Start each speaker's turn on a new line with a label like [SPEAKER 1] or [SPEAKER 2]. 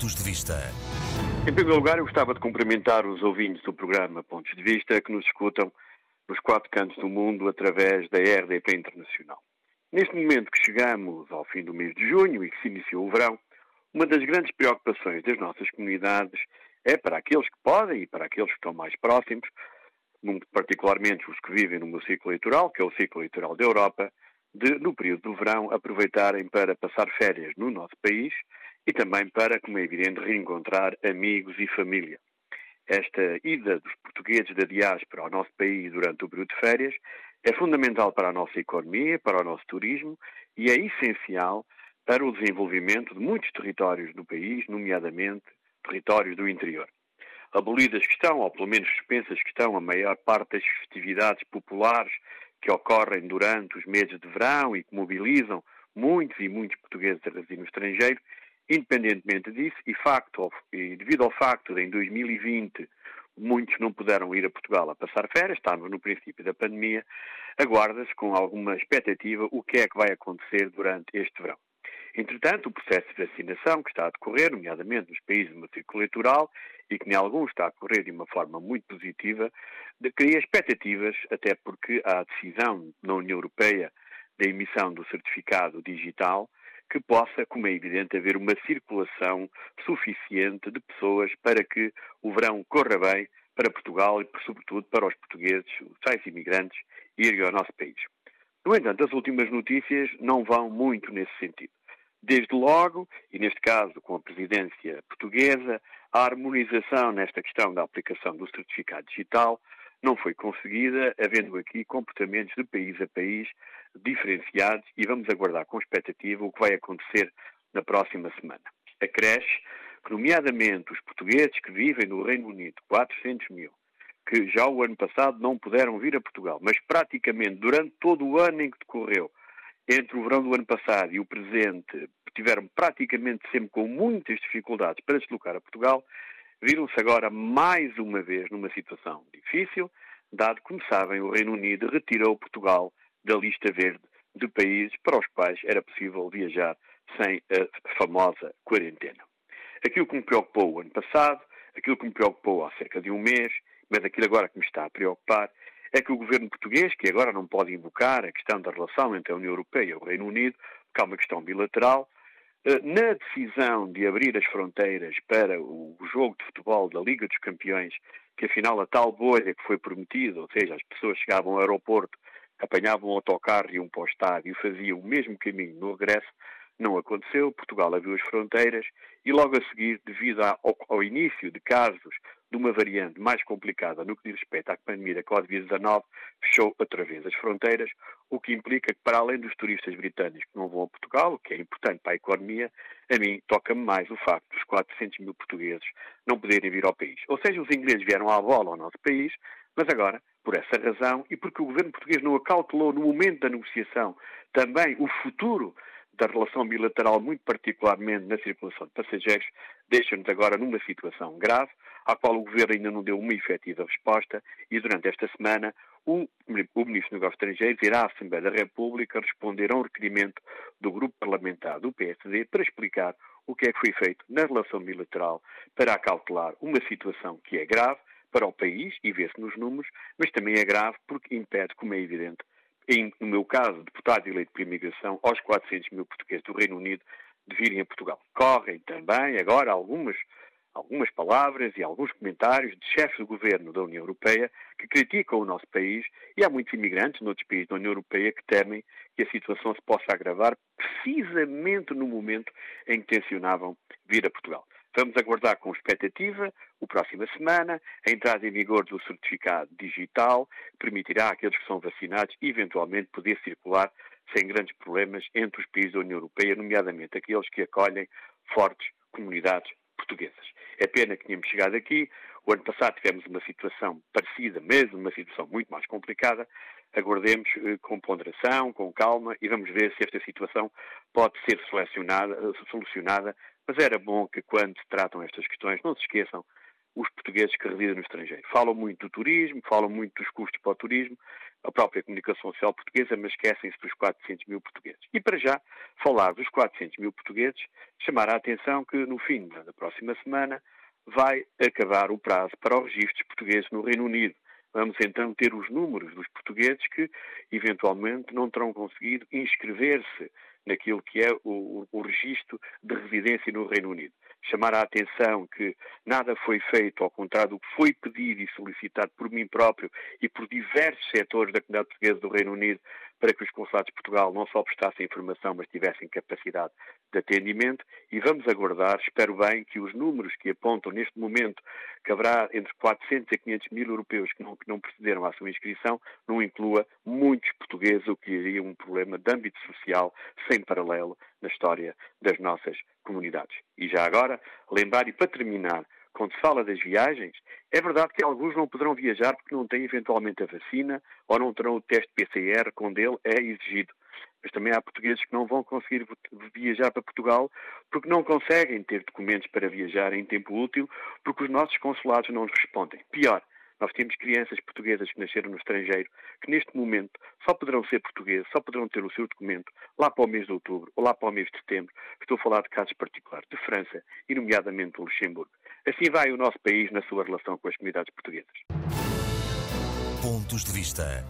[SPEAKER 1] Pontos de Vista.
[SPEAKER 2] Em primeiro lugar, eu gostava de cumprimentar os ouvintes do programa Pontos de Vista que nos escutam nos quatro cantos do mundo através da RDP Internacional. Neste momento que chegamos ao fim do mês de junho e que se iniciou o verão, uma das grandes preocupações das nossas comunidades é para aqueles que podem e para aqueles que estão mais próximos, particularmente os que vivem no meu ciclo eleitoral, que é o ciclo eleitoral da Europa, de, no período do verão, aproveitarem para passar férias no nosso país e também para, como é evidente, reencontrar amigos e família. Esta ida dos portugueses da diáspora ao nosso país durante o período de férias é fundamental para a nossa economia, para o nosso turismo e é essencial para o desenvolvimento de muitos territórios do país, nomeadamente territórios do interior. Abolidas que estão, ou pelo menos suspensas que estão, a maior parte das festividades populares que ocorrem durante os meses de verão e que mobilizam muitos e muitos portugueses a no estrangeiro, independentemente disso, e, facto, e devido ao facto de em 2020 muitos não puderam ir a Portugal a passar férias, estamos no princípio da pandemia, aguarda-se com alguma expectativa o que é que vai acontecer durante este verão. Entretanto, o processo de vacinação que está a decorrer, nomeadamente nos países do ciclo eleitoral, e que em alguns está a decorrer de uma forma muito positiva, cria expectativas, até porque a decisão na União Europeia da emissão do certificado digital, que possa, como é evidente, haver uma circulação suficiente de pessoas para que o verão corra bem para Portugal e, sobretudo, para os portugueses, os tais imigrantes, irem ao nosso país. No entanto, as últimas notícias não vão muito nesse sentido. Desde logo, e neste caso com a presidência portuguesa, a harmonização nesta questão da aplicação do certificado digital não foi conseguida, havendo aqui comportamentos de país a país diferenciados e vamos aguardar com expectativa o que vai acontecer na próxima semana. Acresce que, nomeadamente, os portugueses que vivem no Reino Unido, 400 mil, que já o ano passado não puderam vir a Portugal, mas praticamente durante todo o ano em que decorreu entre o verão do ano passado e o presente tiveram praticamente sempre com muitas dificuldades para deslocar a Portugal, viram-se agora mais uma vez numa situação difícil, dado que, como sabem, o Reino Unido retirou Portugal da lista verde de países para os quais era possível viajar sem a famosa quarentena. Aquilo que me preocupou o ano passado, aquilo que me preocupou há cerca de um mês, mas aquilo agora que me está a preocupar, é que o governo português, que agora não pode invocar a questão da relação entre a União Europeia e o Reino Unido, porque há uma questão bilateral, na decisão de abrir as fronteiras para o jogo de futebol da Liga dos Campeões, que afinal a tal bolha que foi prometida, ou seja, as pessoas chegavam ao aeroporto, apanhavam um autocarro e iam para o estádio e faziam o mesmo caminho no regresso, não aconteceu. Portugal abriu as fronteiras e logo a seguir, devido ao, ao início de casos de uma variante mais complicada no que diz respeito à pandemia da Covid-19, fechou outra vez as fronteiras, o que implica que, para além dos turistas britânicos que não vão a Portugal, o que é importante para a economia, a mim toca-me mais o facto dos 400 mil portugueses não poderem vir ao país. Ou seja, os ingleses vieram à bola ao nosso país, mas agora, por essa razão e porque o governo português não acautelou no momento da negociação também o futuro da relação bilateral, muito particularmente na circulação de passageiros, deixa-nos agora numa situação grave, à qual o Governo ainda não deu uma efetiva resposta e durante esta semana o, o Ministro dos Negócios Estrangeiros irá à Assembleia da República responder a um requerimento do Grupo Parlamentar do PSD para explicar o que é que foi feito na relação bilateral para acautelar uma situação que é grave para o país, e vê-se nos números, mas também é grave porque impede, como é evidente, em, no meu caso, deputado eleito por imigração, aos 400 mil portugueses do Reino Unido de virem a Portugal. Correm também agora algumas algumas palavras e alguns comentários de chefes do governo da União Europeia que criticam o nosso país e há muitos imigrantes noutros países da União Europeia que temem que a situação se possa agravar precisamente no momento em que tensionavam vir a Portugal. Vamos aguardar com expectativa, o próxima semana, a entrada em vigor do certificado digital, que permitirá àqueles que são vacinados eventualmente poder circular sem grandes problemas entre os países da União Europeia, nomeadamente aqueles que acolhem fortes comunidades portuguesas. É pena que tínhamos chegado aqui. O ano passado tivemos uma situação parecida, mesmo uma situação muito mais complicada. Aguardemos eh, com ponderação, com calma e vamos ver se esta situação pode ser solucionada, mas era bom que quando se tratam estas questões não se esqueçam os portugueses que residem no estrangeiro. Falam muito do turismo, falam muito dos custos para o turismo, a própria comunicação social portuguesa, mas esquecem-se dos 400 mil portugueses. E para já, falar dos 400 mil portugueses, chamar a atenção que no fim da próxima semana vai acabar o prazo para os registros portugueses no Reino Unido. Vamos então ter os números dos portugueses que, eventualmente, não terão conseguido inscrever-se naquilo que é o, o registro de residência no Reino Unido. Chamar a atenção que nada foi feito, ao contrário do que foi pedido e solicitado por mim próprio e por diversos setores da comunidade portuguesa do Reino Unido para que os consulados de Portugal não só prestassem informação, mas tivessem capacidade de atendimento e vamos aguardar, espero bem, que os números que apontam neste momento que haverá entre 400 e 500 mil europeus que não, que não procederam à sua inscrição, não inclua muitos portugueses, o que iria um problema de âmbito social sem paralelo na história das nossas comunidades. E já agora, lembrar e para terminar, quando se fala das viagens, é verdade que alguns não poderão viajar porque não têm eventualmente a vacina ou não terão o teste PCR quando ele é exigido. Mas também há portugueses que não vão conseguir viajar para Portugal porque não conseguem ter documentos para viajar em tempo útil porque os nossos consulados não respondem. Pior, nós temos crianças portuguesas que nasceram no estrangeiro, que neste momento só poderão ser portugueses, só poderão ter o seu documento lá para o mês de outubro ou lá para o mês de setembro. Estou a falar de casos particulares de França e, nomeadamente, do Luxemburgo. Assim vai o nosso país na sua relação com as comunidades portuguesas. Pontos de vista.